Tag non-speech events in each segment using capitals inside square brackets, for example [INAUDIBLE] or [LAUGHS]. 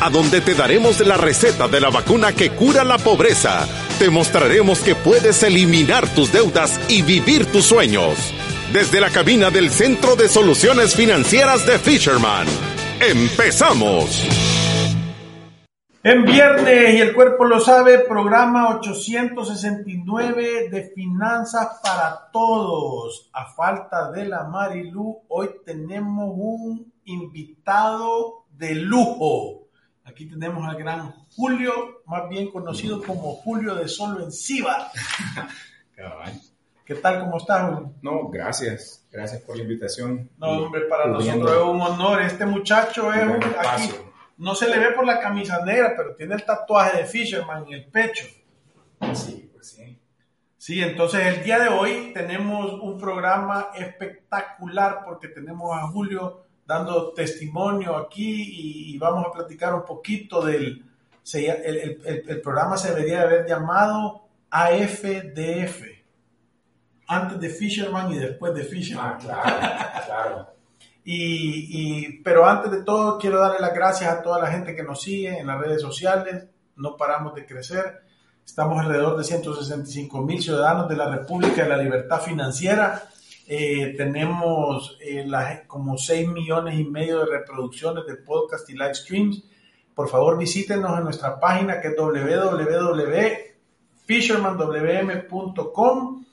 a donde te daremos la receta de la vacuna que cura la pobreza. Te mostraremos que puedes eliminar tus deudas y vivir tus sueños. Desde la cabina del Centro de Soluciones Financieras de Fisherman. ¡Empezamos! En viernes, y el cuerpo lo sabe, programa 869 de Finanzas para Todos. A falta de la Marilu, hoy tenemos un invitado de lujo. Aquí tenemos al gran Julio, más bien conocido como Julio de Solo en Ciba. [LAUGHS] ¿Qué tal? ¿Cómo estás, Julio? No, gracias. Gracias por la invitación. No, hombre, para nosotros es un honor. Este muchacho es un... Aquí, no se le ve por la camisa negra, pero tiene el tatuaje de Fisherman en el pecho. Sí, pues sí. Sí, entonces el día de hoy tenemos un programa espectacular porque tenemos a Julio dando testimonio aquí y, vamos a platicar un poquito del... el, el, programa se debería haber llamado AFDF, antes de Fisherman y después de Fisherman. Ah, claro, claro. [LAUGHS] Y, pero antes de todo, quiero darle las gracias a toda la gente que nos sigue en las redes sociales. No paramos de crecer. Estamos alrededor de 165 mil ciudadanos de la República de la Libertad Financiera. Eh, tenemos eh, como 6 millones y medio de reproducciones de podcast y live streams. Por favor, visítenos en nuestra página que es www.fishermanwm.com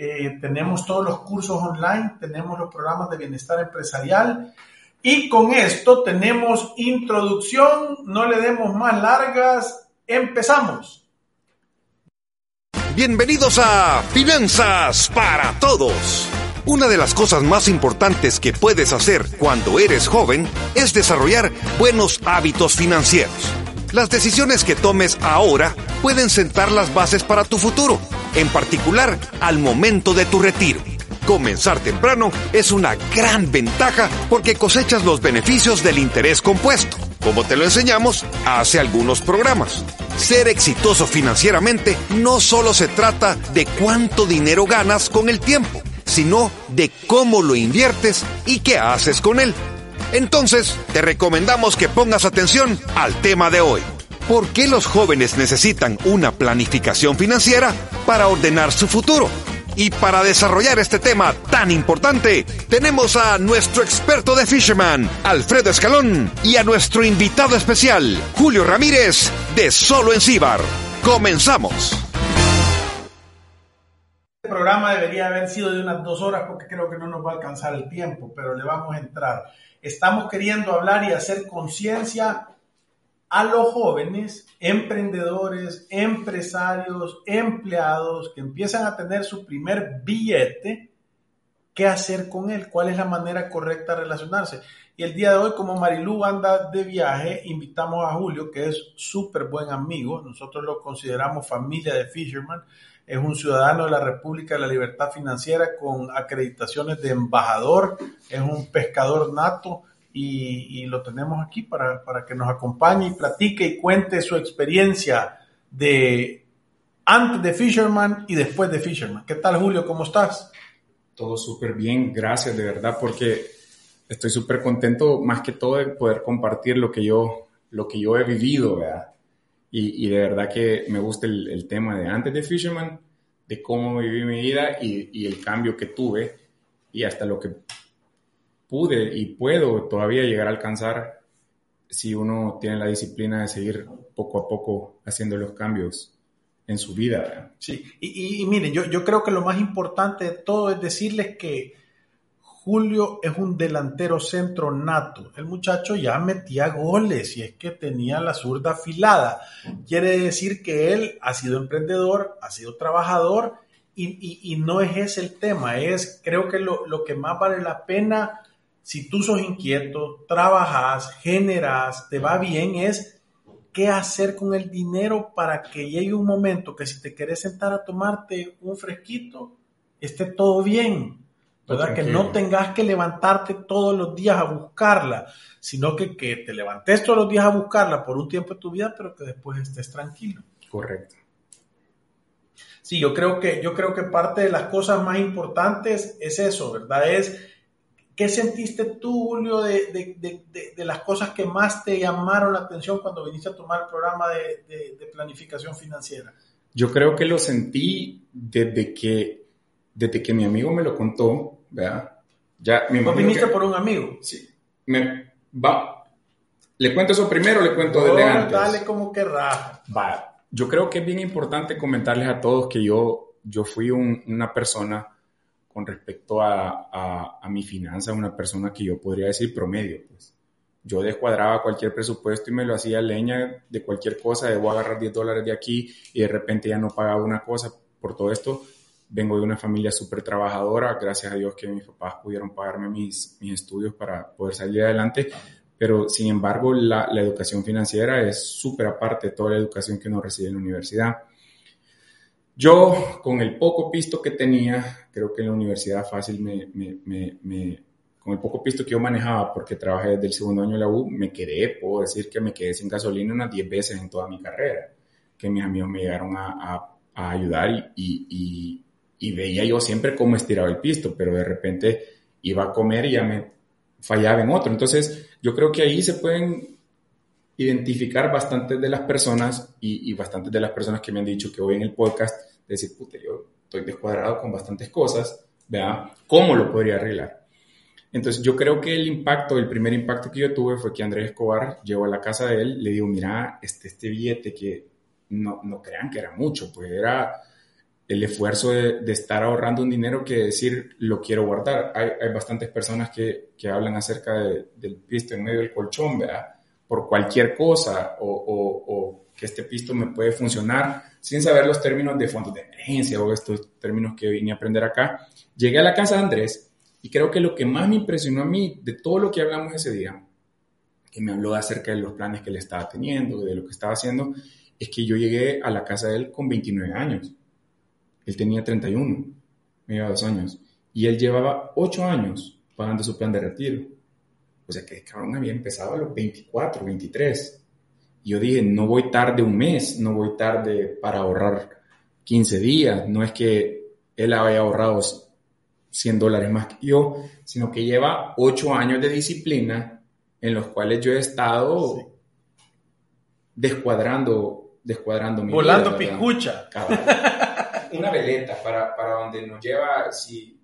eh, tenemos todos los cursos online, tenemos los programas de bienestar empresarial y con esto tenemos introducción, no le demos más largas, empezamos. Bienvenidos a Finanzas para Todos. Una de las cosas más importantes que puedes hacer cuando eres joven es desarrollar buenos hábitos financieros. Las decisiones que tomes ahora pueden sentar las bases para tu futuro en particular al momento de tu retiro. Comenzar temprano es una gran ventaja porque cosechas los beneficios del interés compuesto, como te lo enseñamos hace algunos programas. Ser exitoso financieramente no solo se trata de cuánto dinero ganas con el tiempo, sino de cómo lo inviertes y qué haces con él. Entonces, te recomendamos que pongas atención al tema de hoy. ¿Por qué los jóvenes necesitan una planificación financiera para ordenar su futuro? Y para desarrollar este tema tan importante, tenemos a nuestro experto de Fisherman, Alfredo Escalón, y a nuestro invitado especial, Julio Ramírez, de Solo en Cibar. Comenzamos. Programa debería haber sido de unas dos horas porque creo que no nos va a alcanzar el tiempo, pero le vamos a entrar. Estamos queriendo hablar y hacer conciencia a los jóvenes emprendedores, empresarios, empleados que empiezan a tener su primer billete, qué hacer con él, cuál es la manera correcta de relacionarse. Y el día de hoy, como Marilú anda de viaje, invitamos a Julio, que es súper buen amigo, nosotros lo consideramos familia de Fisherman, es un ciudadano de la República de la Libertad Financiera con acreditaciones de embajador, es un pescador nato, y, lo tenemos aquí para, que nos acompañe y platique y cuente su experiencia de antes de Fisherman y después de Fisherman. ¿Qué tal, Julio? ¿Cómo estás? Todo súper bien, gracias de verdad, porque estoy súper contento más que todo de poder compartir lo que yo, lo que yo he vivido, ¿verdad? Y, de verdad que me gusta el, tema de antes de Fisherman, de cómo viví mi vida y, y el cambio que tuve y hasta lo que pude y puedo todavía llegar a alcanzar si uno tiene la disciplina de seguir poco a poco haciendo los cambios en su vida. Sí, y, miren, yo, yo creo que lo más importante de todo es decirles que Julio es un delantero centro nato. El muchacho ya metía goles y es que tenía la zurda afilada. Quiere decir que él ha sido emprendedor, ha sido trabajador y, no es ese el tema. Es, creo que lo, lo que más vale la pena si tú sos inquieto, trabajas, generas, te va bien, es qué hacer con el dinero para que llegue un momento que si te quieres sentar a tomarte un fresquito, esté todo bien, ¿verdad? Que no tengas que levantarte todos los días a buscarla, sino que, que te levantes todos los días a buscarla por un tiempo de tu vida, pero que después estés tranquilo. Correcto. Sí, yo creo que, yo creo que parte de las cosas más importantes es eso, ¿verdad? Es ¿Qué sentiste tú, Julio, de, de, de, de, las cosas que más te llamaron la atención cuando viniste a tomar el programa de, planificación financiera? Yo creo que lo sentí desde que, desde que mi amigo me lo contó, ¿verdad? Ya, me viniste por un amigo? Sí. Me, va. ¿Le cuento eso primero o le cuento desde antes? Dale como que raja. Va. Yo creo que es bien importante comentarles a todos que yo, yo fui una persona con respecto a, a, mi finanza, una persona que yo podría decir promedio. Pues. Yo descuadraba cualquier presupuesto y me lo hacía leña de cualquier cosa, debo agarrar 10 dólares de aquí y de repente ya no pagaba una cosa. Por todo esto, vengo de una familia súper trabajadora, gracias a Dios que mis papás pudieron pagarme mis, mis estudios para poder salir adelante, pero sin embargo la, la educación financiera es súper aparte de toda la educación que uno recibe en la universidad. Yo, con el poco pisto que tenía, creo que en la universidad fácil me, me, me, con el poco pisto que yo manejaba, porque trabajé desde el segundo año de la U, me quedé, puedo decir que me quedé sin gasolina unas 10 veces en toda mi carrera, que mis amigos me llegaron a, a, ayudar y, y, y, veía yo siempre cómo estiraba el pisto, pero de repente iba a comer y ya me fallaba en otro. Entonces, yo creo que ahí se pueden identificar bastantes de las personas y, y bastantes de las personas que me han dicho que hoy en el podcast decir, puta, yo estoy descuadrado con bastantes cosas, vea, ¿cómo lo podría arreglar? Entonces yo creo que el impacto, el primer impacto que yo tuve fue que Andrés Escobar llegó a la casa de él, le digo, mira, este, este billete que no, no crean que era mucho, pues era el esfuerzo de, estar ahorrando un dinero que decir, lo quiero guardar. Hay, hay bastantes personas que, que hablan acerca del pisto en medio del colchón, ¿verdad? Por cualquier cosa o, o, o que este pisto me puede funcionar sin saber los términos de fondos de emergencia o estos términos que vine a aprender acá. Llegué a la casa de Andrés y creo que lo que más me impresionó a mí de todo lo que hablamos ese día, que me habló acerca de los planes que él estaba teniendo, de lo que estaba haciendo, es que yo llegué a la casa de él con 29 años. Él tenía 31, me llevaba dos años. Y él llevaba 8 años pagando su plan de retiro. O sea que cabrón había empezado a los 24, 23 yo dije, no voy tarde un mes, no voy tarde para ahorrar 15 días, no es que él haya ahorrado 100 dólares más que yo, sino que lleva 8 años de disciplina en los cuales yo he estado descuadrando, descuadrando mi Volando picucha. Una veleta para, para donde nos lleva, si,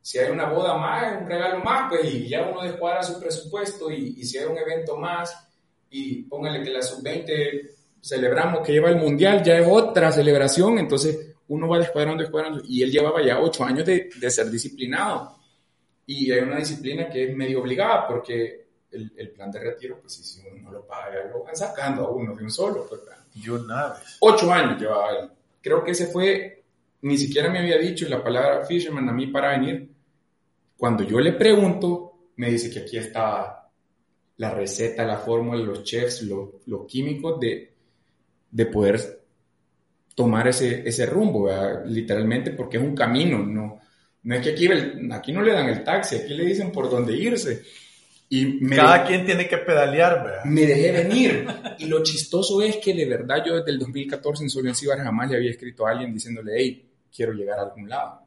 si hay una boda más, un regalo más, pues y ya uno descuadra su presupuesto y, y si hay un evento más, y póngale que la sub-20 celebramos que lleva el mundial, ya es otra celebración, entonces uno va descuadrando, descuadrando, y él llevaba ya ocho años de, de, ser disciplinado. Y hay una disciplina que es medio obligada, porque el, el plan de retiro, pues si uno no lo paga, lo van sacando a uno de un solo. Pues, Yo nada. Ocho años llevaba él. Creo que ese fue, ni siquiera me había dicho la palabra Fisherman a mí para venir. Cuando yo le pregunto, me dice que aquí estaba la receta, la fórmula, los chefs, los químicos de, de poder tomar ese, ese rumbo, literalmente, porque es un camino, no, no es que aquí, aquí no le dan el taxi, aquí le dicen por dónde irse. Y Cada quien tiene que pedalear, ¿verdad? Me dejé venir. y lo chistoso es que de verdad yo desde el 2014 en Solvencibar jamás le había escrito a alguien diciéndole, hey, quiero llegar a algún lado.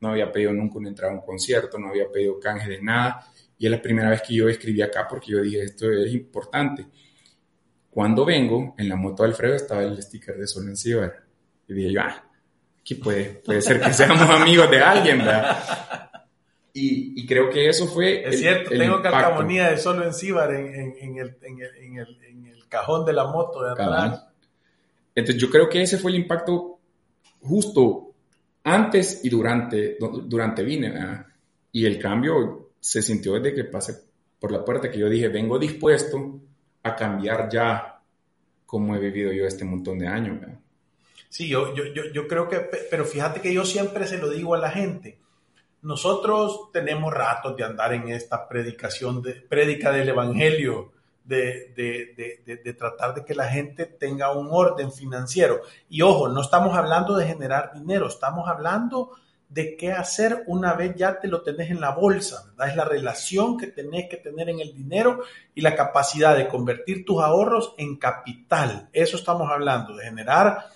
No había pedido nunca una entrada a un concierto, no había pedido canje de nada. Y es la primera vez que yo escribí acá porque yo dije, esto es importante. Cuando vengo, en la moto de Alfredo estaba el sticker de Sol Y dije yo, ah, aquí puede, puede ser que seamos amigos de alguien, ¿verdad? Y, y, creo que eso fue. Es cierto, tengo calcamonía de Solo en, en, en, el, en, el, en, el, cajón de la moto de atrás. Entonces, yo creo que ese fue el impacto justo antes y durante, durante vine, ¿verdad? Y el cambio se sintió desde que pasé por la puerta que yo dije, vengo dispuesto a cambiar ya cómo he vivido yo este montón de años. Sí, yo, yo, yo, creo que, pero fíjate que yo siempre se lo digo a la gente. Nosotros tenemos ratos de andar en esta predicación, de, prédica del Evangelio, de, de, de, tratar de que la gente tenga un orden financiero. Y ojo, no estamos hablando de generar dinero, estamos hablando de qué hacer una vez ya te lo tenés en la bolsa, ¿verdad? Es la relación que tenés que tener en el dinero y la capacidad de convertir tus ahorros en capital. Eso estamos hablando, de generar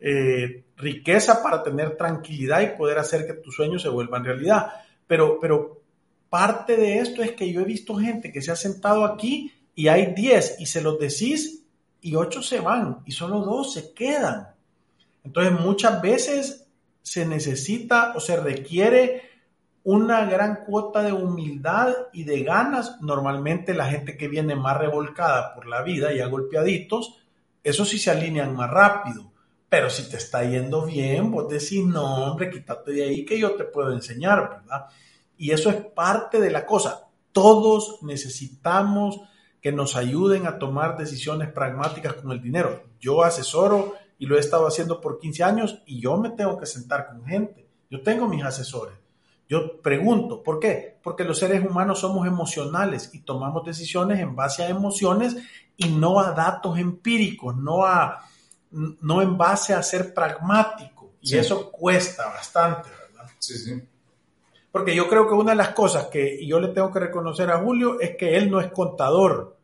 eh, riqueza para tener tranquilidad y poder hacer que tus sueños se vuelvan realidad. Pero, pero parte de esto es que yo he visto gente que se ha sentado aquí y hay 10 y se los decís y 8 se van y solo 2 se quedan. Entonces muchas veces se necesita o se requiere una gran cuota de humildad y de ganas. Normalmente la gente que viene más revolcada por la vida y a golpeaditos, eso sí se alinean más rápido. Pero si te está yendo bien, vos decís, no, hombre, quítate de ahí que yo te puedo enseñar, ¿verdad? Y eso es parte de la cosa. Todos necesitamos que nos ayuden a tomar decisiones pragmáticas con el dinero. Yo asesoro y lo he estado haciendo por 15 años y yo me tengo que sentar con gente. Yo tengo mis asesores. Yo pregunto, ¿por qué? Porque los seres humanos somos emocionales y tomamos decisiones en base a emociones y no a datos empíricos, no, a, no en base a ser pragmático. Y eso cuesta bastante, ¿verdad? Sí, sí. Porque yo creo que una de las cosas que yo le tengo que reconocer a Julio es que él no es contador.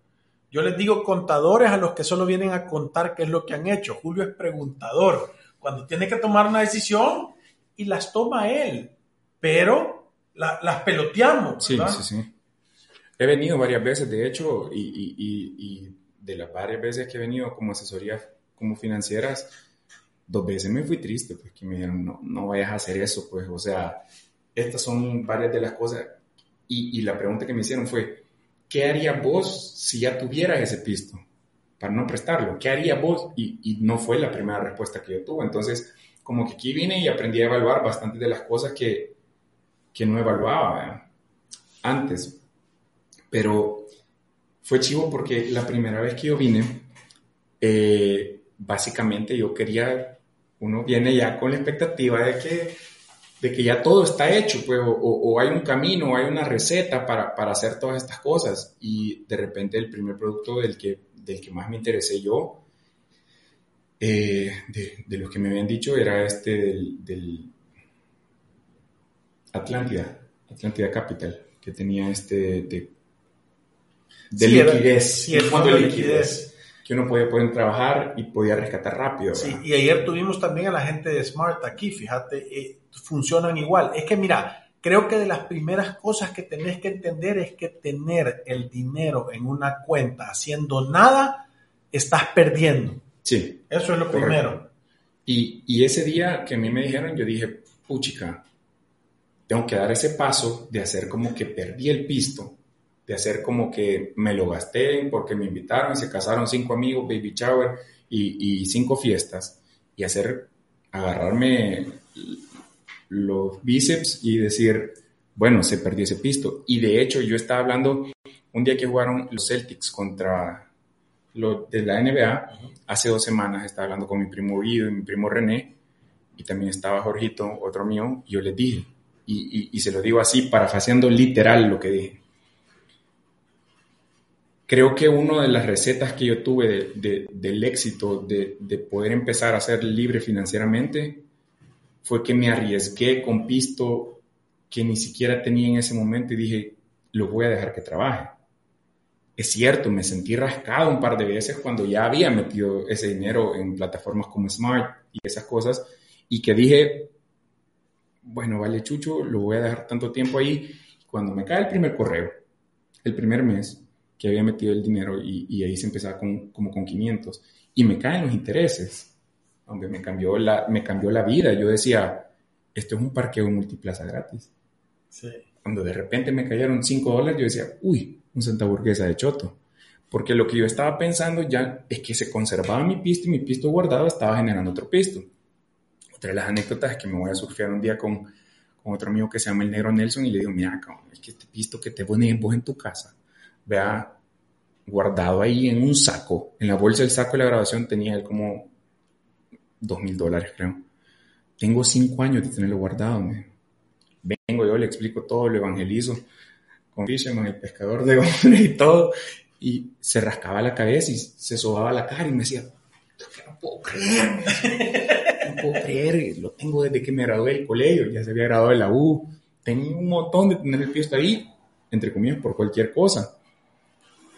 Yo les digo contadores a los que solo vienen a contar qué es lo que han hecho. Julio es preguntador. Cuando tiene que tomar una decisión y las toma él, pero las peloteamos. Sí, sí, sí. He venido varias veces, de hecho, y, de las varias veces que he venido como asesoría como financieras, dos veces me fui triste, pues que me dijeron, no, no vayas a hacer eso, pues, o sea, estas son varias de las cosas. Y, la pregunta que me hicieron fue, ¿qué harías vos si ya tuvieras ese pisto? Para no prestarlo, ¿qué harías vos? Y, no fue la primera respuesta que yo tuve. Entonces, como que aquí vine y aprendí a evaluar bastante de las cosas que, que no evaluaba antes. Pero fue chivo porque la primera vez que yo vine, eh, básicamente yo quería, uno viene ya con la expectativa de que de que ya todo está hecho, pues, o, hay un camino, o hay una receta para, para, hacer todas estas cosas. Y de repente el primer producto del que, del que más me interesé yo, eh, de, de, los que me habían dicho, era este del, del Atlántida, Atlántida Capital, que tenía este de, de liquidez, sí, fondo de liquidez que uno podía poder trabajar y podía rescatar rápido. Sí, y ayer tuvimos también a la gente de Smart aquí, fíjate, eh, funcionan igual. Es que mira, creo que de las primeras cosas que tenés que entender es que tener el dinero en una cuenta haciendo nada, estás perdiendo. Sí. Eso es lo primero. Y, y ese día que a mí me dijeron, yo dije, puchica, tengo que dar ese paso de hacer como que perdí el pisto de hacer como que me lo gasté porque me invitaron y se casaron cinco amigos, baby shower y, cinco fiestas, y hacer, agarrarme los bíceps y decir, bueno, se perdió ese pisto. Y de hecho yo estaba hablando un día que jugaron los Celtics contra los de la NBA, hace dos semanas estaba hablando con mi primo Guido y mi primo René, y también estaba Jorgito, otro mío, y yo les dije, y, y se lo digo así, parafaseando literal lo que dije creo que una de las recetas que yo tuve del éxito de, poder empezar a ser libre financieramente fue que me arriesgué con pisto que ni siquiera tenía en ese momento y dije, lo voy a dejar que trabaje. Es cierto, me sentí rascado un par de veces cuando ya había metido ese dinero en plataformas como Smart y esas cosas y que dije, bueno, vale, Chucho, lo voy a dejar tanto tiempo ahí. Cuando me cae el primer correo, el primer mes, que había metido el dinero y, ahí se empezaba con, como con 500 y me caen los intereses. Hombre, me cambió la, me cambió la vida. Yo decía, esto es un parqueo multiplaza gratis. Cuando de repente me cayeron 5 dólares, yo decía, uy, un Santa Burguesa de Choto. Porque lo que yo estaba pensando ya es que se conservaba mi pisto y mi pisto guardado estaba generando otro pisto. Otra de las anécdotas es que me voy a surfear un día con, con otro amigo que se llama el Negro Nelson y le digo, mira, es que este pisto que te pones vos en tu casa, vea, guardado ahí en un saco. En la bolsa del saco de la grabación tenía él como dos mil dólares, creo. Tengo cinco años de tenerlo guardado. Vengo yo, le explico todo, lo evangelizo con Fisherman, el pescador de [LAUGHS] hombres y todo. Y se rascaba la cabeza y se sobaba la cara y me decía, no puedo creer. no puedo creer, lo tengo desde que me gradué del colegio, ya se había graduado de la U, tenía un montón de tener el pisto ahí, entre comillas, por cualquier cosa.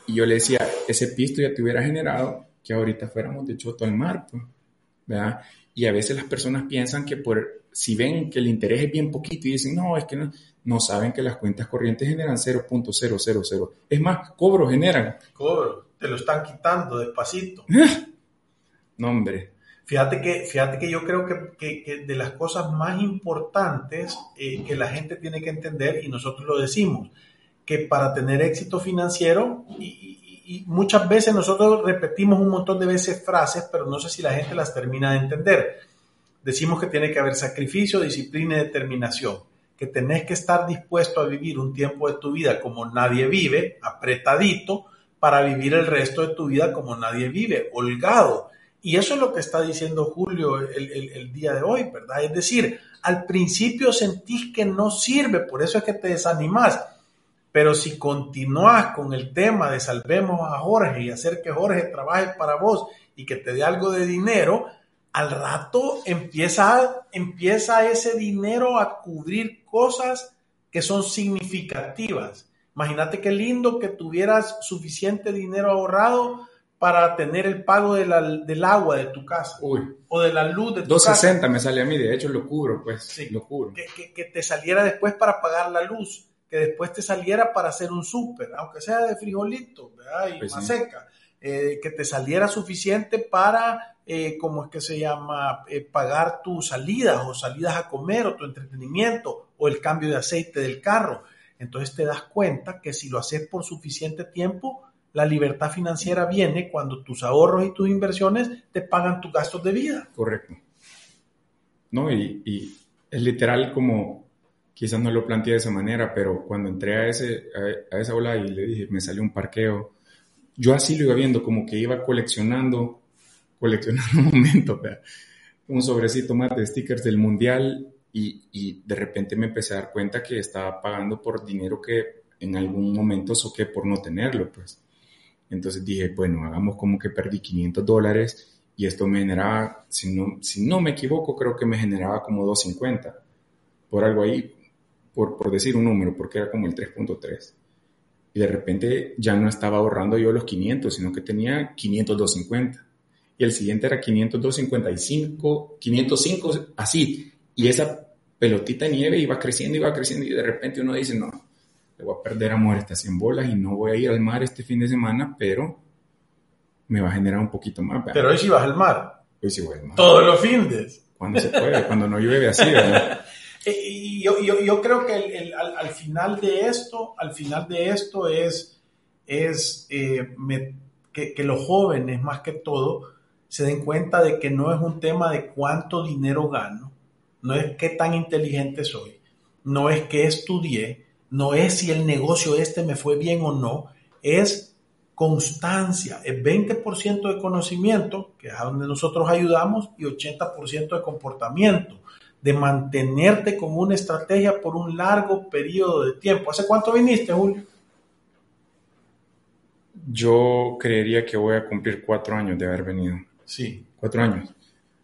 Y yo le decía, ese pisto ya te hubiera generado que ahorita fuéramos de choto al mar, pues, ¿verdad? Y a veces las personas piensan que por, si ven que el interés es bien poquito y dicen, no, es que no, no saben que las cuentas corrientes generan 0.000. Es más, cobro generan. Cobro, te lo están quitando despacito. [LAUGHS] no, hombre. Fíjate que, fíjate que yo creo que, que, de las cosas más importantes eh, que la gente tiene que entender, y nosotros lo decimos, que para tener éxito financiero, y, muchas veces nosotros repetimos un montón de veces frases, pero no sé si la gente las termina de entender. Decimos que tiene que haber sacrificio, disciplina y determinación, que tenés que estar dispuesto a vivir un tiempo de tu vida como nadie vive, apretadito, para vivir el resto de tu vida como nadie vive, holgado y eso es lo que está diciendo Julio el, día de hoy, ¿verdad? Es decir, al principio sentís que no sirve, por eso es que te desanimas. Pero si continúas con el tema de salvemos a Jorge y hacer que Jorge trabaje para vos y que te dé algo de dinero, al rato empieza, empieza ese dinero a cubrir cosas que son significativas. Imagínate qué lindo que tuvieras suficiente dinero ahorrado para tener el pago del agua de tu casa o de la luz de tu 260 me sale a mí, de hecho lo cubro, pues sí, lo cubro. Que, que, te saliera después para pagar la luz, que después te saliera para hacer un súper, aunque sea de frijolito ¿verdad? y pues más seca, eh, que te saliera suficiente para, eh, ¿cómo es que se llama?, eh, pagar tus salidas o salidas a comer o tu entretenimiento o el cambio de aceite del carro. Entonces te das cuenta que si lo haces por suficiente tiempo, la libertad financiera viene cuando tus ahorros y tus inversiones te pagan tus gastos de vida. Correcto. No, y, es literal como, quizás no lo planteé de esa manera, pero cuando entré a, ese, a, esa ola y le dije, me salió un parqueo, yo así lo iba viendo, como que iba coleccionando, [LAUGHS] coleccionando un momento, un sobrecito más de stickers del mundial y, y, de repente me empecé a dar cuenta que estaba pagando por dinero que en algún momento soqué por no tenerlo, pues. Entonces dije, bueno, hagamos como que perdí 500 dólares y esto me generaba, si no, si no me equivoco, creo que me generaba como 250 por algo ahí, por, por decir un número, porque era como el 3.3. Y de repente ya no estaba ahorrando yo los 500, sino que tenía 502.50. Y el siguiente era 502.55, 505, así. Y esa pelotita de nieve iba creciendo, iba creciendo y de repente uno dice, no, le voy a perder a muerte a 100 bolas y no voy a ir al mar este fin de semana, pero me va a generar un poquito más. Pero hoy sí vas al mar. Hoy sí voy al mar. Todos los fines. Cuando se puede, cuando no llueve así, ¿verdad? [LAUGHS] Y yo, creo que al, final de esto, al final de esto es, eh, que, que los jóvenes, más que todo, se den cuenta de que no es un tema de cuánto dinero gano, no es qué tan inteligente soy, no es qué estudié, no es si el negocio este me fue bien o no, es constancia, es 20% de conocimiento, que es a donde nosotros ayudamos, y 80% de comportamiento, de mantenerte con una estrategia por un largo periodo de tiempo. ¿Hace cuánto viniste, Julio? Yo creería que voy a cumplir cuatro años de haber venido. Sí. Cuatro años.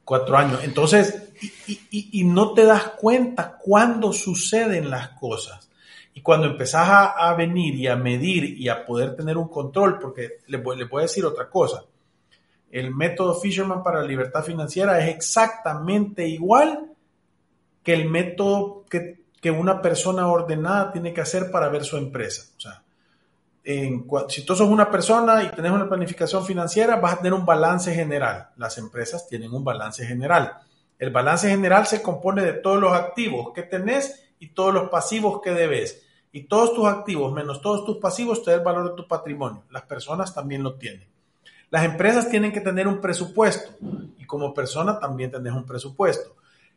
Cuatro años. Entonces, y, y no te das cuenta cuándo suceden las cosas. Y cuando empezás a, venir y a medir y a poder tener un control, porque le, le voy a decir otra cosa, el método Fisherman para la libertad financiera es exactamente igual que el método que, que una persona ordenada tiene que hacer para ver su empresa. O sea, si tú sos una persona y tenés una planificación financiera, vas a tener un balance general. Las empresas tienen un balance general. El balance general se compone de todos los activos que tenés y todos los pasivos que debes. Y todos tus activos menos todos tus pasivos te da el valor de tu patrimonio. Las personas también lo tienen. Las empresas tienen que tener un presupuesto y como persona también tenés un presupuesto.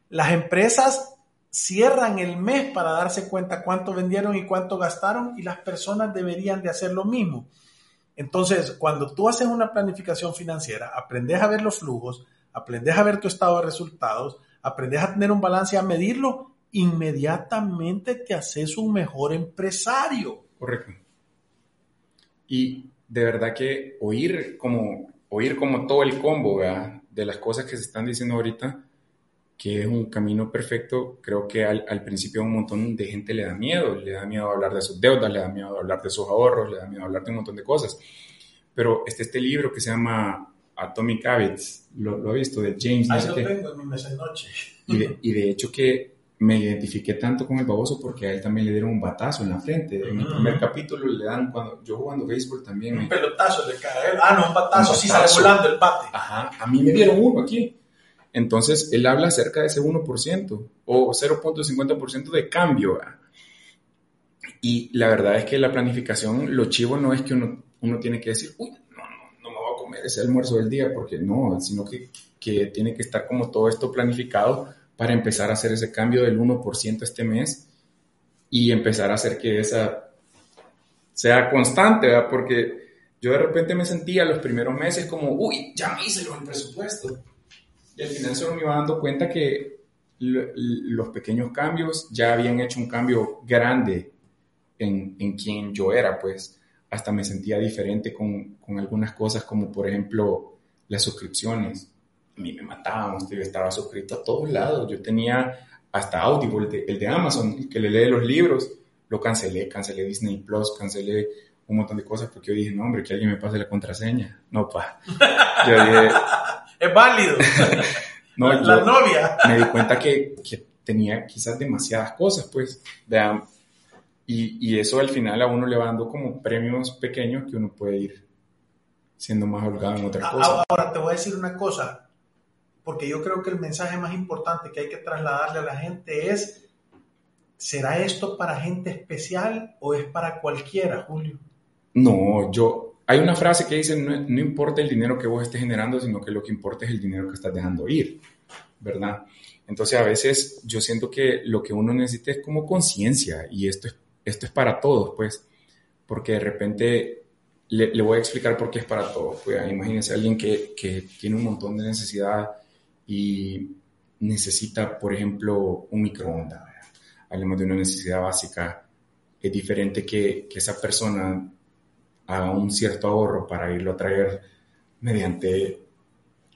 Las empresas cierran el mes para darse cuenta cuánto vendieron y cuánto gastaron y las personas deberían de hacer lo mismo. Entonces, cuando tú haces una planificación financiera, aprendes a ver los flujos, aprendes a ver tu estado de resultados, aprendes a tener un balance, a medirlo inmediatamente te haces un mejor empresario. Correcto. Y de verdad que oír como, oír como todo el combo de las cosas que se están diciendo ahorita que es un camino perfecto, creo que al, al, principio a un montón de gente le da miedo, le da miedo hablar de sus deudas, le da miedo hablar de sus ahorros, le da miedo hablar de un montón de cosas. Pero este, este libro que se llama Atomic Habits, lo, lo he visto, de James. Ahí lo tengo en mi mesa de noche. Y de, y de hecho que me identifiqué tanto con el baboso porque a él también le dieron un batazo en la frente. En el primer capítulo le dan, cuando yo jugando béisbol también. Un me... pelotazo le cae. Ah, no, un batazo, un sí sale volando el bate. Ajá, a mí me dieron uno aquí. Entonces, él habla acerca de ese 1% o 0.50% de cambio. Y la verdad es que la planificación, lo chivo no es que uno, uno tiene que decir, uy, no, no, no me voy a comer ese almuerzo del día, porque no, sino que, que tiene que estar como todo esto planificado para empezar a hacer ese cambio del 1% este mes y empezar a hacer que esa sea constante, ¿verdad? Porque yo de repente me sentía los primeros meses como, uy, ya me hice el presupuesto y al final solo me iba dando cuenta que los pequeños cambios ya habían hecho un cambio grande en, en quien yo era, pues. Hasta me sentía diferente con, con, algunas cosas como por ejemplo las suscripciones. A mí me mataban, yo estaba suscrito a todos lados, yo tenía hasta Audible, el de, Amazon, que le lee los libros, lo cancelé, cancelé Disney Plus, cancelé un montón de cosas porque yo dije, no hombre, que alguien me pase la contraseña. No, pa. Yo dije, [LAUGHS] es válido. [LAUGHS] no, la, la novia. me di cuenta que, que, tenía quizás demasiadas cosas, pues, vean, y, y, eso al final a uno le va dando como premios pequeños que uno puede ir siendo más holgado en otra cosa. Ahora te voy a decir una cosa, porque yo creo que el mensaje más importante que hay que trasladarle a la gente es, ¿será esto para gente especial o es para cualquiera, Julio? No, yo, hay una frase que dice, no, importa el dinero que vos estés generando, sino que lo que importa es el dinero que estás dejando ir, ¿verdad? Entonces a veces yo siento que lo que uno necesita es como conciencia y esto es, esto es para todos, pues, porque de repente le, voy a explicar por qué es para todos. Pues, imagínense alguien que, que tiene un montón de necesidad y necesita, por ejemplo, un microondas. Hablemos de una necesidad básica. Es diferente que, que esa persona haga un cierto ahorro para irlo a traer mediante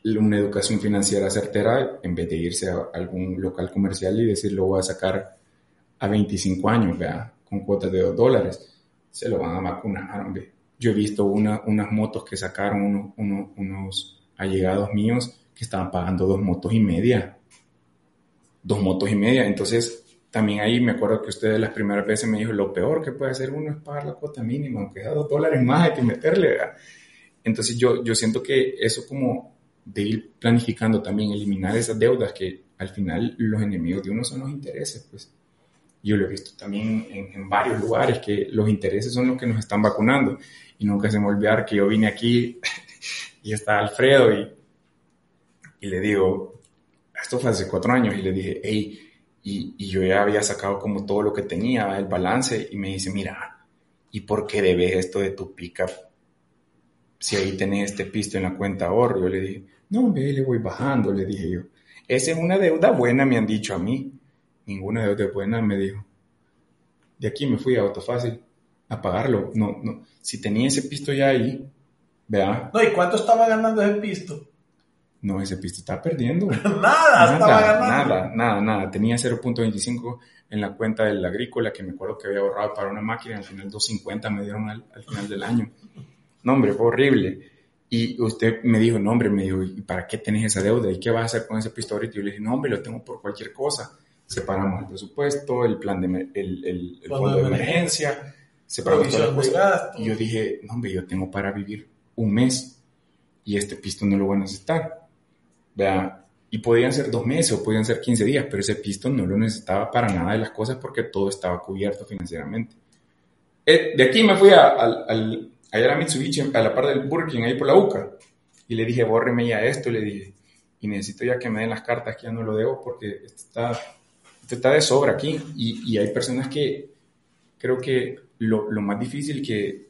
una educación financiera certera en vez de irse a algún local comercial y decir lo voy a sacar a 25 años, ¿vea? con cuotas de 2 dólares. Se lo van a vacunar. Yo he visto una, unas motos que sacaron uno, uno, unos allegados míos que estaban pagando dos motos y media. Dos motos y media. Entonces, también ahí me acuerdo que usted las primeras veces me dijo, lo peor que puede hacer uno es pagar la cuota mínima, aunque sea dos dólares más hay que meterle. Entonces yo, yo siento que eso como de ir planificando también, eliminar esas deudas que al final los enemigos de uno son los intereses, pues. Yo lo he visto también en, en varios lugares que los intereses son los que nos están vacunando. Y nunca se me olvidar que yo vine aquí [LAUGHS] y está Alfredo y, y le digo, esto fue hace cuatro años, y le dije, hey, y, yo ya había sacado como todo lo que tenía, el balance, y me dice, mira, ¿y por qué debes esto de tu pickup? Si ahí tenés este pisto en la cuenta ahorro, yo le dije, no, ve, le voy bajando, le dije yo. Esa es una deuda buena, me han dicho a mí. Ninguna deuda buena, me dijo. De aquí me fui a Autofácil a pagarlo. No, no. Si tenía ese pisto ya ahí, vea. No, ¿y cuánto estaba ganando ese pisto? No, ese pisto estaba perdiendo. [LAUGHS] nada, nada, estaba ganando. Nada, nada, nada. Tenía 0.25 en la cuenta del agrícola que me acuerdo que había ahorrado para una máquina. Al final 250 me dieron al, al final del año. No, hombre, fue horrible. Y usted me dijo, no, hombre, me dijo, ¿y para qué tenés esa deuda? ¿Y qué vas a hacer con ese pisto ahorita? Y yo le dije, no, hombre, lo tengo por cualquier cosa. Separamos el presupuesto, el plan de, el, el, el fondo de emergencia, emergencia separamos las cosas. Y yo dije, no, hombre, yo tengo para vivir un mes y este pisto no lo voy a necesitar. Vea, y podían ser dos meses o podían ser 15 días, pero ese pisto no lo necesitaba para nada de las cosas porque todo estaba cubierto financieramente. Eh, de aquí me fui a, al, allá a la Mitsubishi, a la par del Burger King, ahí por la UCA, y le dije, bórreme ya esto, le dije, y necesito ya que me den las cartas, que ya no lo debo porque esto está, esto está de sobra aquí. Y, y hay personas que, creo que lo, lo más difícil que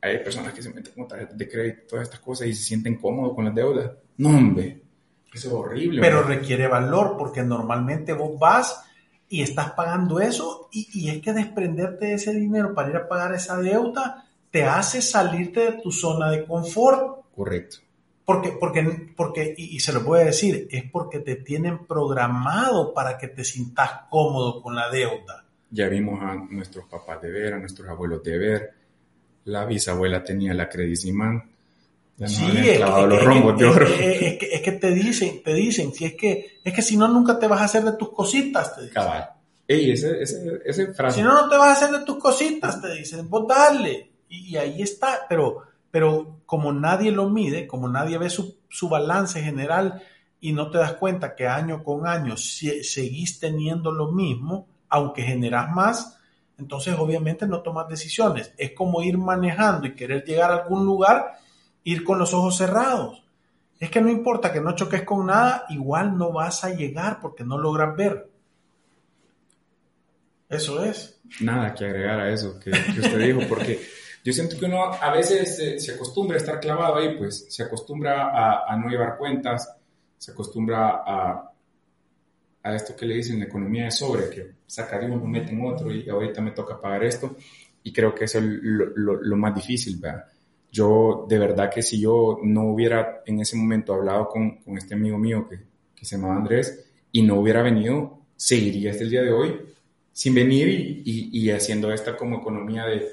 hay personas que se meten con tarjetas de crédito, todas estas cosas, y se sienten cómodos con las deudas. No, hombre, es horrible. Pero requiere valor, porque normalmente vos vas y estás pagando eso, y, y es que desprenderte de ese dinero para ir a pagar esa deuda te hace salirte de tu zona de confort. Correcto. Porque, porque, porque y, se lo voy a decir, es porque te tienen programado para que te sientas cómodo con la deuda. Ya vimos a nuestros papás de ver, a nuestros abuelos de ver. La bisabuela tenía la Credit sí, oro. Es, que, es, que, te dicen, te dicen, si es que, es que si no, nunca te vas a hacer de tus cositas, te dicen. Cabal. Ey, ese, ese, ese frase. Si no, no te vas a hacer de tus cositas, te dicen, vos dale. Y, ahí está, pero, pero como nadie lo mide, como nadie ve su, su balance general y no te das cuenta que año con año seguís teniendo lo mismo, aunque generas más, entonces obviamente no tomas decisiones. Es como ir manejando y querer llegar a algún lugar ir con los ojos cerrados. Es que no importa que no choques con nada, igual no vas a llegar porque no logras ver. Eso es. Nada que agregar a eso que, usted dijo, porque yo siento que uno a veces se, acostumbra a estar clavado ahí, pues se acostumbra a, no llevar cuentas, se acostumbra a, a esto que le dicen la economía de sobre, que saca de uno, mete en otro y ahorita me toca pagar esto. Y creo que eso es lo, lo más difícil, ¿verdad? Yo de verdad que si yo no hubiera en ese momento hablado con, con este amigo mío que, que, se llamaba Andrés y no hubiera venido, seguiría hasta el día de hoy sin venir y, y, haciendo esta como economía de,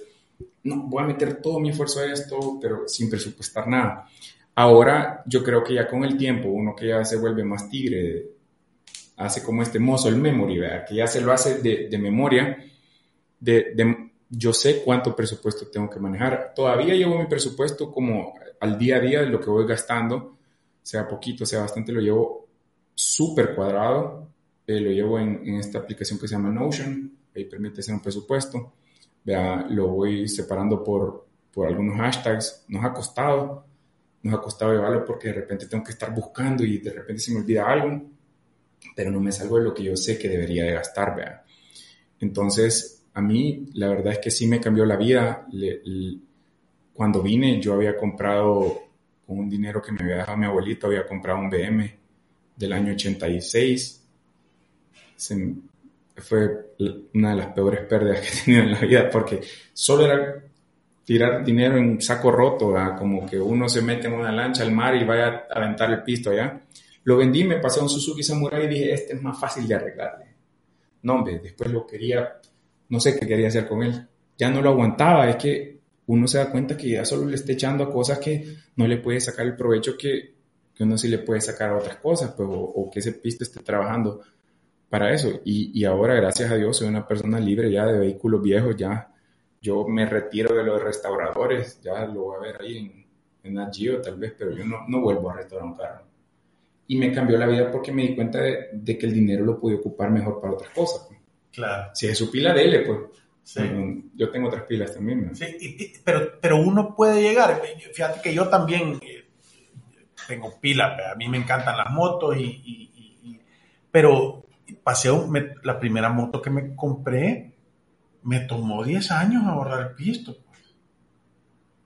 no, voy a meter todo mi esfuerzo a esto, pero sin presupuestar nada. Ahora yo creo que ya con el tiempo, uno que ya se vuelve más tigre, hace como este mozo, el memory, ¿verdad? que ya se lo hace de, memoria, de, de yo sé cuánto presupuesto tengo que manejar. Todavía llevo mi presupuesto como al día a día de lo que voy gastando, sea poquito, sea bastante, lo llevo súper cuadrado. Eh, lo llevo en, esta aplicación que se llama Notion, ahí permite hacer un presupuesto. Vea, lo voy separando por, por algunos hashtags. Nos ha costado, nos ha costado llevarlo porque de repente tengo que estar buscando y de repente se me olvida algo, pero no me salgo de lo que yo sé que debería de gastar, vea. Entonces, a mí la verdad es que sí me cambió la vida. cuando vine yo había comprado con un dinero que me había dejado mi abuelito, había comprado un BM del año 86. fue una de las peores pérdidas que he tenido en la vida porque solo era tirar dinero en un saco roto, como que uno se mete en una lancha al mar y vaya a aventar el pisto allá. Lo vendí, me pasé a un Suzuki Samurai y dije, este es más fácil de arreglarle. No, hombre, después lo quería no sé qué quería hacer con él. Ya no lo aguantaba, es que uno se da cuenta que ya solo le está echando a cosas que no le puede sacar el provecho que, que uno sí le puede sacar a otras cosas, pues, o, que ese pista esté trabajando para eso. Y, y, ahora, gracias a Dios, soy una persona libre ya de vehículos viejos, ya yo me retiro de los restauradores, ya lo voy a ver ahí en, en Gio tal vez, pero yo no, no vuelvo a restaurar un carro. Y me cambió la vida porque me di cuenta de, de que el dinero lo podía ocupar mejor para otras cosas. Claro. Si es su pila, dele, pues. Yo tengo otras pilas también. Sí, pero, pero uno puede llegar. Fíjate que yo también eh, tengo pilas, a mí me encantan las motos, y, pero pasé la primera moto que me compré, me tomó 10 años ahorrar el pisto. Pues.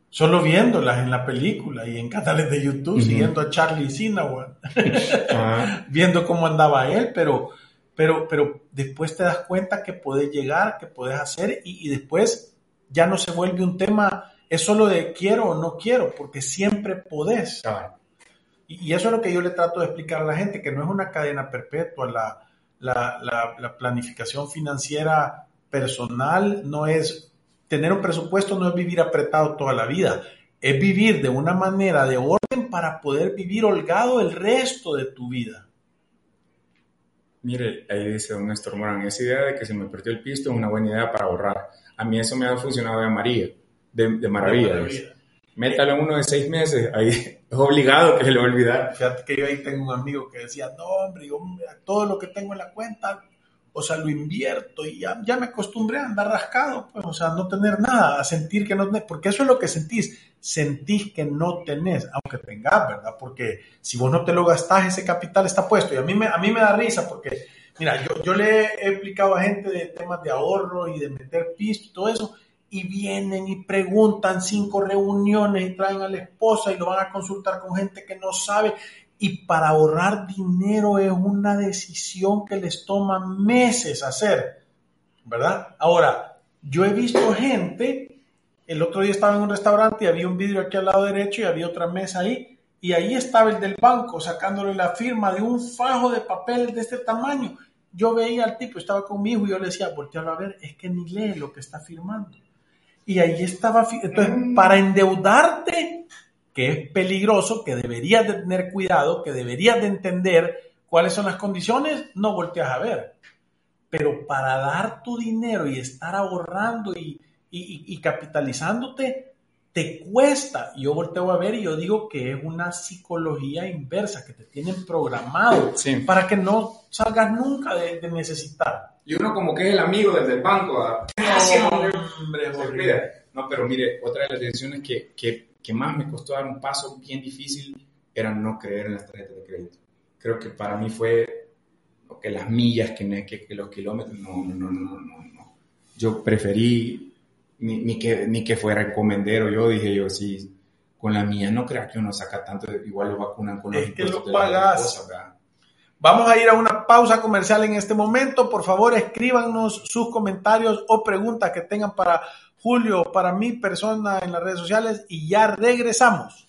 Solo viéndolas en la película y en canales de YouTube, siguiendo a Charlie Sinawan, [LAUGHS] ah. [LAUGHS] viendo cómo andaba él, pero pero, pero después te das cuenta que puedes llegar, que puedes hacer y, después ya no se vuelve un tema, es solo de quiero o no quiero, porque siempre podés. Y, eso es lo que yo le trato de explicar a la gente, que no es una cadena perpetua, la, la, la, planificación financiera personal no es, tener un presupuesto no es vivir apretado toda la vida, es vivir de una manera de orden para poder vivir holgado el resto de tu vida. Mire, ahí dice don Néstor Morán, esa idea de que se me perdió el pisto es una buena idea para ahorrar. A mí eso me ha funcionado de María, de, maravilla. Métalo en uno de seis meses, ahí [LAUGHS] es obligado que se le va a olvidar. Fíjate que yo ahí tengo un amigo que decía, no hombre, todo lo que tengo en la cuenta, o sea, lo invierto y ya, ya me acostumbré a andar rascado, pues, o sea, no tener nada, a sentir que no porque eso es lo que sentís, sentís que no tenés, aunque tengas, ¿verdad? Porque si vos no te lo gastás, ese capital está puesto. Y a mí me, a mí me da risa porque, mira, yo, yo le he explicado a gente de temas de ahorro y de meter pisto y todo eso, y vienen y preguntan cinco reuniones y traen a la esposa y lo van a consultar con gente que no sabe. Y para ahorrar dinero es una decisión que les toma meses hacer, ¿verdad? Ahora, yo he visto gente el otro día estaba en un restaurante y había un vidrio aquí al lado derecho y había otra mesa ahí Y ahí estaba el del banco sacándole la firma de un fajo de papel de este tamaño. Yo veía al tipo, estaba conmigo y yo le decía, voltealo a ver, es que ni lee lo que está firmando. Y ahí estaba, entonces, para endeudarte, que es peligroso, que deberías de tener cuidado, que deberías de entender cuáles son las condiciones, no volteas a ver. Pero para dar tu dinero y estar ahorrando y, y capitalizándote, te cuesta. Yo volteo a ver y yo digo que es una psicología inversa, que te tienen programado para que no salgas nunca de, necesitar. Y uno como que es el amigo desde el banco. [LAUGHS] No, pero mire, otra de las decisiones que, que, que, más me costó dar un paso bien difícil era no creer en las tarjetas de crédito. Creo que para mí fue que las millas, que, que, que los kilómetros, no, no, no, no, no, no. Yo preferí ni, ni, que, ni que fuera encomendero. Yo dije, yo sí, con la mía no crea que uno saca tanto, igual lo vacunan con los es que lo pagas. Vamos a ir a una pausa comercial en este momento. Por favor, escríbanos sus comentarios o preguntas que tengan para Julio, para mi persona en las redes sociales y ya regresamos.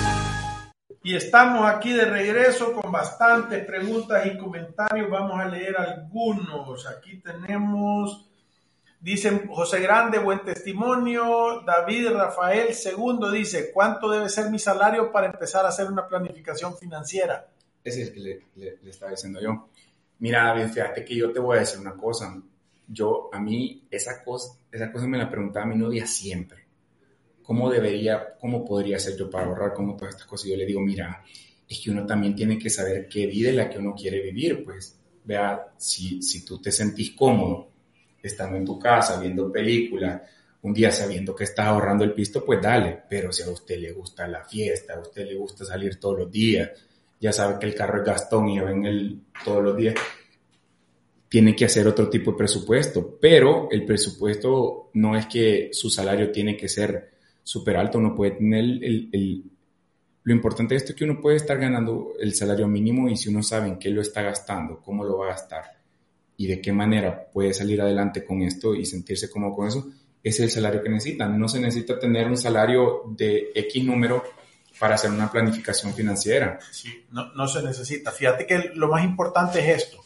Y estamos aquí de regreso con bastantes preguntas y comentarios. Vamos a leer algunos. Aquí tenemos, dicen José Grande, buen testimonio. David Rafael Segundo dice, ¿cuánto debe ser mi salario para empezar a hacer una planificación financiera? Ese es el que le, estaba diciendo yo. Mira, David, fíjate que yo te voy a decir una cosa. Yo, a mí, esa cosa, esa cosa me la preguntaba mi novia siempre ¿cómo debería, cómo podría ser yo para ahorrar, cómo todas estas cosas? Y yo le digo, mira, es que uno también tiene que saber qué vida es la que uno quiere vivir, pues, vea, si, si tú te sentís cómodo estando en tu casa, viendo películas, un día sabiendo que estás ahorrando el pisto, pues dale, pero si a usted le gusta la fiesta, a usted le gusta salir todos los días, ya sabe que el carro es Gastón y ven el todos los días, tiene que hacer otro tipo de presupuesto, pero el presupuesto no es que su salario tiene que ser súper alto, uno puede tener el, Lo importante de esto es que uno puede estar ganando el salario mínimo y si uno sabe en qué lo está gastando, cómo lo va a gastar y de qué manera puede salir adelante con esto y sentirse cómodo con eso, es el salario que necesitan. No se necesita tener un salario de X número para hacer una planificación financiera. Sí, no, no se necesita. Fíjate que lo más importante es esto.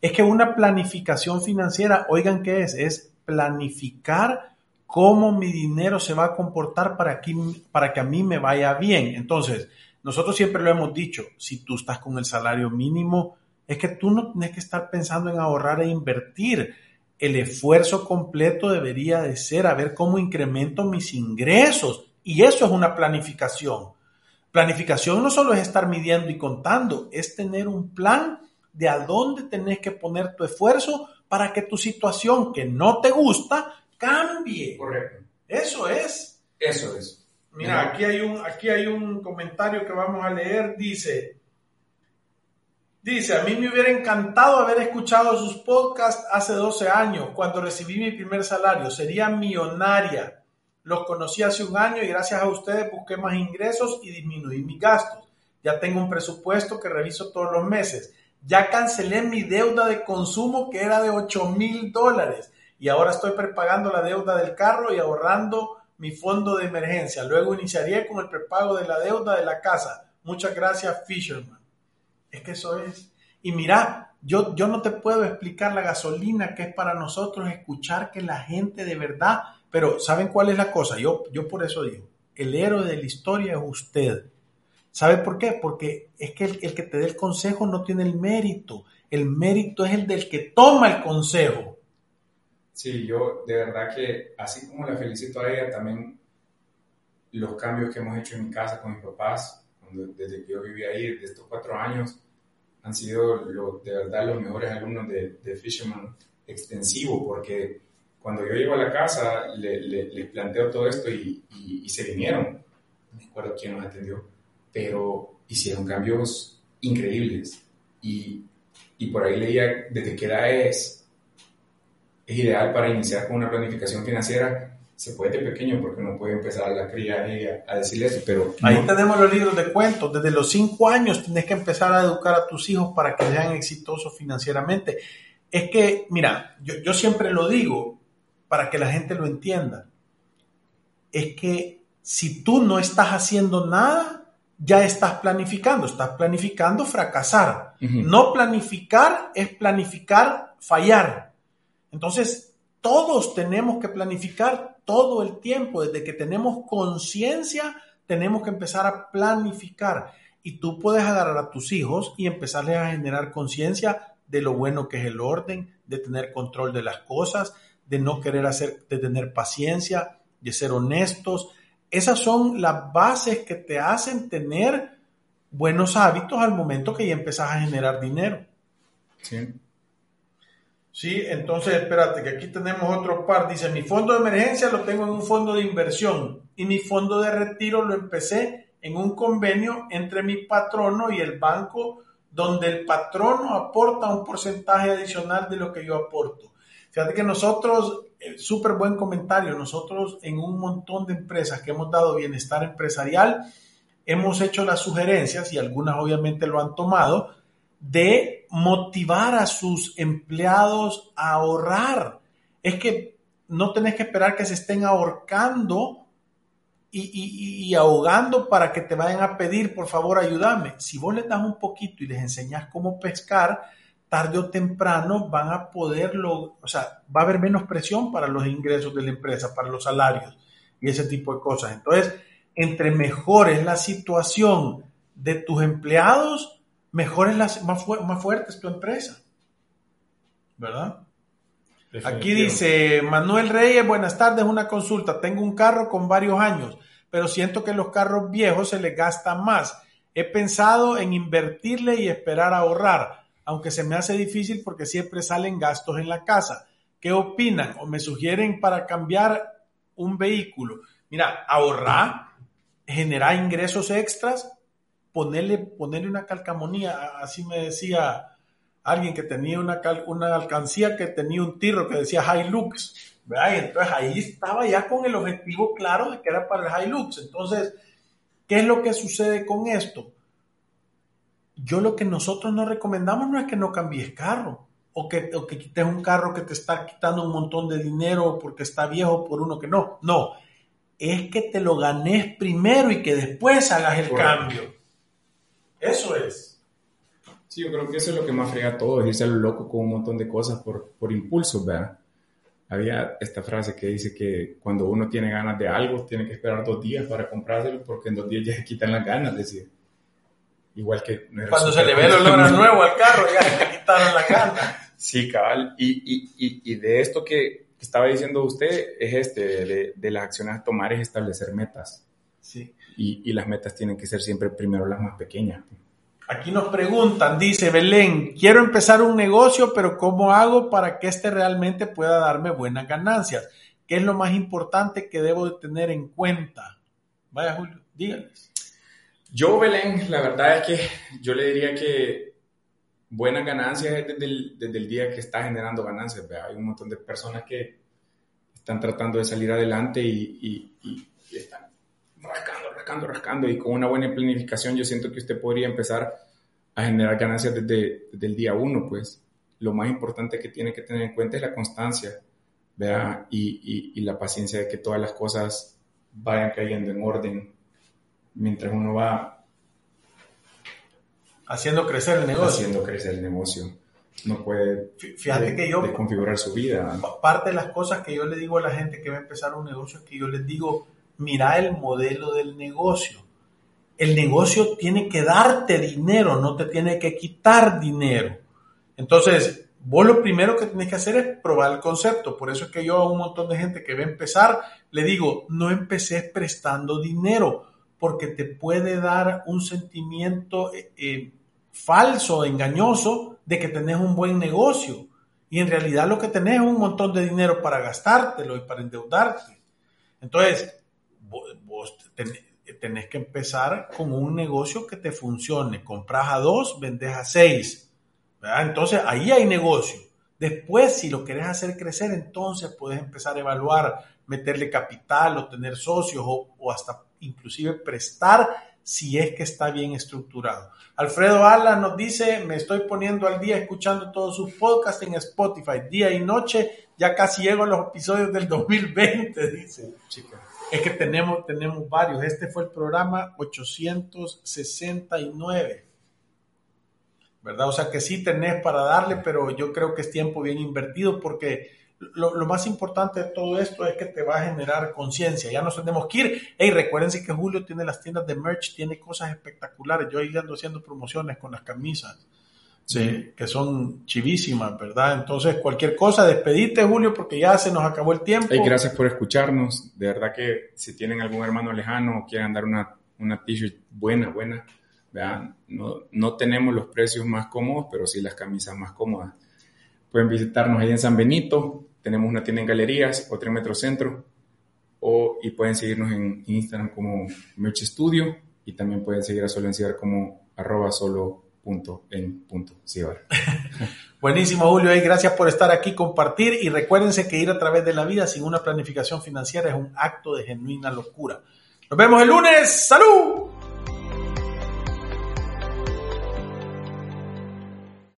Es que una planificación financiera, oigan qué es, es planificar cómo mi dinero se va a comportar para que, para que a mí me vaya bien. Entonces, nosotros siempre lo hemos dicho, si tú estás con el salario mínimo, es que tú no tienes que estar pensando en ahorrar e invertir. El esfuerzo completo debería de ser a ver cómo incremento mis ingresos. Y eso es una planificación. Planificación no solo es estar midiendo y contando, es tener un plan de a dónde tenés que poner tu esfuerzo para que tu situación que no te gusta cambie. Correcto. Eso es. Eso es. Mira, aquí hay un, aquí hay un comentario que vamos a leer. Dice, dice, a mí me hubiera encantado haber escuchado sus podcasts hace 12 años, cuando recibí mi primer salario. Sería millonaria. Los conocí hace un año y gracias a ustedes busqué más ingresos y disminuí mis gastos. Ya tengo un presupuesto que reviso todos los meses. Ya cancelé mi deuda de consumo que era de 8 mil dólares y ahora estoy prepagando la deuda del carro y ahorrando mi fondo de emergencia. Luego iniciaría con el prepago de la deuda de la casa. Muchas gracias, Fisherman. Es que eso es. Y mira, yo, yo no te puedo explicar la gasolina que es para nosotros escuchar que la gente de verdad, pero ¿saben cuál es la cosa? Yo, yo por eso digo, el héroe de la historia es usted. ¿Sabe por qué? Porque es que el, el que te dé el consejo no tiene el mérito. El mérito es el del que toma el consejo. Sí, yo de verdad que así como la felicito a ella, también los cambios que hemos hecho en mi casa con mis papás, desde que yo viví ahí, de estos cuatro años, han sido de verdad los mejores alumnos de, Fisherman extensivo, porque cuando yo llego a la casa les planteo todo esto y, y, se vinieron. No me acuerdo quién nos atendió, pero hicieron cambios increíbles. Y y por ahí leía desde qué edad es, es ideal para iniciar con una planificación financiera. Se puede de pequeño porque no puede empezar la cría a, a decirle eso, pero... Ahí tenemos los libros de cuentos. Desde los cinco años tienes que empezar a educar a tus hijos para que sean exitosos financieramente. Es que, mira, yo, yo siempre lo digo para que la gente lo entienda. Es que si tú no estás haciendo nada, ya estás planificando, estás planificando fracasar. No planificar es planificar fallar. Entonces, todos tenemos que planificar todo el tiempo. Desde que tenemos conciencia, tenemos que empezar a planificar. Y tú puedes agarrar a tus hijos y empezarles a generar conciencia de lo bueno que es el orden, de tener control de las cosas, de no querer hacer, de tener paciencia, de ser honestos, esas son las bases que te hacen tener buenos hábitos al momento que ya empezás a generar dinero. Sí. Sí, entonces espérate, que aquí tenemos otro par. Dice, mi fondo de emergencia lo tengo en un fondo de inversión y mi fondo de retiro lo empecé en un convenio entre mi patrono y el banco donde el patrono aporta un porcentaje adicional de lo que yo aporto. Fíjate que nosotros súper buen comentario. Nosotros en un montón de empresas que hemos dado bienestar empresarial, hemos hecho las sugerencias, y algunas obviamente lo han tomado, de motivar a sus empleados a ahorrar. Es que no tenés que esperar que se estén ahorcando y, y, ahogando para que te vayan a pedir, por favor, ayúdame. Si vos les das un poquito y les enseñas cómo pescar, tarde o temprano van a poderlo, o sea, va a haber menos presión para los ingresos de la empresa, para los salarios y ese tipo de cosas. Entonces, entre mejor es la situación de tus empleados, mejor es la, más, más fuerte es tu empresa. ¿Verdad? Aquí dice Manuel Reyes, buenas tardes, una consulta. Tengo un carro con varios años, pero siento que los carros viejos se les gasta más. He pensado en invertirle y esperar a ahorrar aunque se me hace difícil porque siempre salen gastos en la casa. ¿Qué opinan o me sugieren para cambiar un vehículo? Mira, ahorrar, generar ingresos extras, ponerle, ponerle una calcamonía, así me decía alguien que tenía una, una alcancía que tenía un tirro que decía Hilux, ¿verdad? Y entonces ahí estaba ya con el objetivo claro de que era para el Hilux. Entonces, ¿qué es lo que sucede con esto? yo lo que nosotros nos recomendamos no es que no cambies carro o que, o que quites un carro que te está quitando un montón de dinero porque está viejo por uno que no. No, es que te lo ganes primero y que después hagas el cambio. Eso es. Sí, yo creo que eso es lo que más frega todo, es irse a lo loco con un montón de cosas por, por impulso, ¿verdad? Había esta frase que dice que cuando uno tiene ganas de algo, tiene que esperar dos días para comprárselo porque en dos días ya se quitan las ganas, decir igual que... Cuando se le ve el olor nuevo al carro, ya le quitaron la gana. Sí, cabal. Y, y, y, de esto que estaba diciendo usted es este, de, de las acciones a tomar es establecer metas. Sí. Y, y las metas tienen que ser siempre primero las más pequeñas. Aquí nos preguntan, dice Belén, quiero empezar un negocio, pero ¿cómo hago para que este realmente pueda darme buenas ganancias? ¿Qué es lo más importante que debo de tener en cuenta? Vaya Julio, díganles. Yo, Belén, la verdad es que yo le diría que buenas ganancias es desde el, día que está generando ganancias. Hay un montón de personas que están tratando de salir adelante y, están rascando, rascando. Y con una buena planificación yo siento que usted podría empezar a generar ganancias desde, el día uno. Pues lo más importante que tiene que tener en cuenta es la constancia Y, y la paciencia de que todas las cosas vayan cayendo en orden mientras uno va haciendo crecer el negocio. Haciendo crecer el negocio. No puede Fíjate que yo, configurar su vida. Parte de las cosas que yo le digo a la gente que va a empezar un negocio es que yo les digo, mira el modelo del negocio. El negocio tiene que darte dinero, no te tiene que quitar dinero. Entonces, vos lo primero que tienes que hacer es probar el concepto. Por eso es que yo a un montón de gente que va a empezar, le digo, no empecé prestando dinero porque te puede dar un sentimiento eh, eh, falso, engañoso, de que tenés un buen negocio. Y en realidad lo que tenés es un montón de dinero para gastártelo y para endeudarte. Entonces, vos, tenés, que empezar con un negocio que te funcione. Compras a dos, vendes a seis. Entonces ahí hay negocio. Después, si lo querés hacer crecer, entonces puedes empezar a evaluar, meterle capital o tener socios o, hasta inclusive prestar si es que está bien estructurado. Alfredo Ala nos dice, me estoy poniendo al día escuchando todos sus podcasts en Spotify, día y noche, ya casi llego a los episodios del 2020, dice. Chica. Es que tenemos, tenemos varios. Este fue el programa 869. ¿Verdad? O sea que sí tenés para darle, pero yo creo que es tiempo bien invertido porque lo, más importante de todo esto es que te va a generar conciencia. Ya nos tenemos que ir. Hey, recuérdense que Julio tiene las tiendas de merch, tiene cosas espectaculares. Yo ahí ando haciendo promociones con las camisas. Sí. que son chivísimas, ¿verdad? Entonces, cualquier cosa, despedite, Julio, porque ya se nos acabó el tiempo. Hey, gracias por escucharnos. De verdad que si tienen algún hermano lejano o quieren dar una, una t-shirt buena, buena, vean, no, no tenemos los precios más cómodos, pero sí las camisas más cómodas. Pueden visitarnos ahí en San Benito, tenemos una tienda en Galerías, otra en Metrocentro, o, y pueden seguirnos en Instagram como Merch Studio y también pueden seguir a Solo como arroba solo punto en punto [LAUGHS] Buenísimo, Julio. Y gracias por estar aquí, compartir. Y recuérdense que ir a través de la vida sin una planificación financiera es un acto de genuina locura. Nos vemos el lunes. ¡Salud!